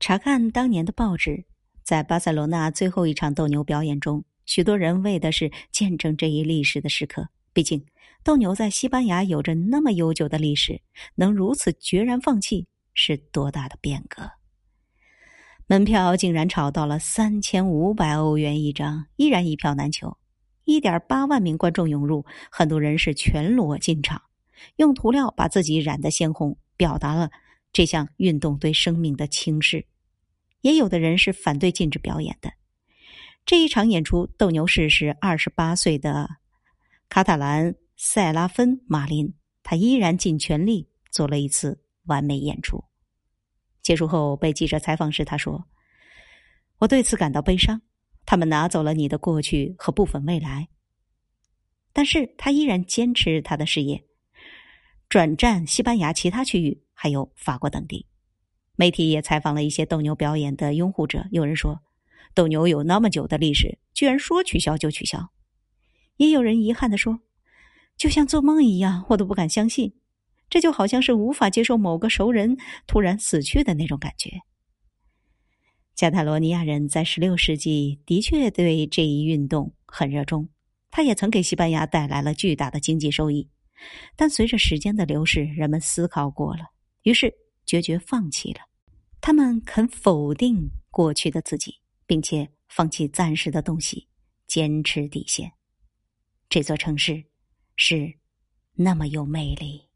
查看当年的报纸，在巴塞罗那最后一场斗牛表演中，许多人为的是见证这一历史的时刻。毕竟，斗牛在西班牙有着那么悠久的历史，能如此决然放弃，是多大的变革？门票竟然炒到了三千五百欧元一张，依然一票难求。一点八万名观众涌入，很多人是全裸进场，用涂料把自己染得鲜红，表达了。这项运动对生命的轻视，也有的人是反对禁止表演的。这一场演出，斗牛士是二十八岁的卡塔兰塞拉芬马林，他依然尽全力做了一次完美演出。结束后被记者采访时，他说：“我对此感到悲伤，他们拿走了你的过去和部分未来。”但是他依然坚持他的事业，转战西班牙其他区域。还有法国等地，媒体也采访了一些斗牛表演的拥护者。有人说，斗牛有那么久的历史，居然说取消就取消；也有人遗憾的说，就像做梦一样，我都不敢相信。这就好像是无法接受某个熟人突然死去的那种感觉。加泰罗尼亚人在十六世纪的确对这一运动很热衷，他也曾给西班牙带来了巨大的经济收益。但随着时间的流逝，人们思考过了。于是决绝放弃了，他们肯否定过去的自己，并且放弃暂时的东西，坚持底线。这座城市是那么有魅力。